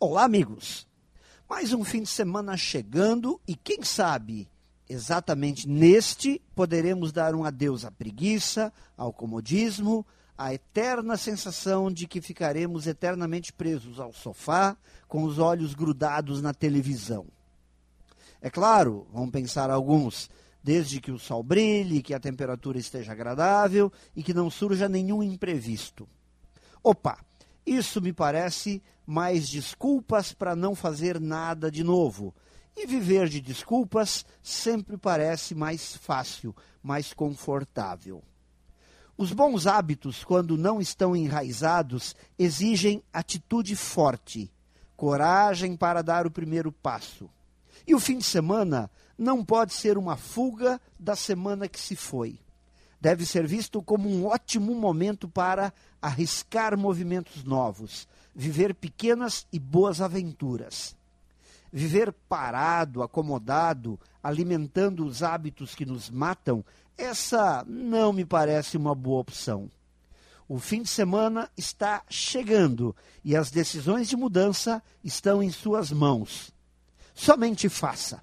Olá, amigos! Mais um fim de semana chegando e quem sabe, exatamente neste, poderemos dar um adeus à preguiça, ao comodismo, à eterna sensação de que ficaremos eternamente presos ao sofá, com os olhos grudados na televisão. É claro, vão pensar alguns, desde que o sol brilhe, que a temperatura esteja agradável e que não surja nenhum imprevisto. Opa, isso me parece mais desculpas para não fazer nada de novo. E viver de desculpas sempre parece mais fácil, mais confortável. Os bons hábitos, quando não estão enraizados, exigem atitude forte, coragem para dar o primeiro passo. E o fim de semana não pode ser uma fuga da semana que se foi. Deve ser visto como um ótimo momento para arriscar movimentos novos, viver pequenas e boas aventuras. Viver parado, acomodado, alimentando os hábitos que nos matam, essa não me parece uma boa opção. O fim de semana está chegando e as decisões de mudança estão em suas mãos. Somente faça.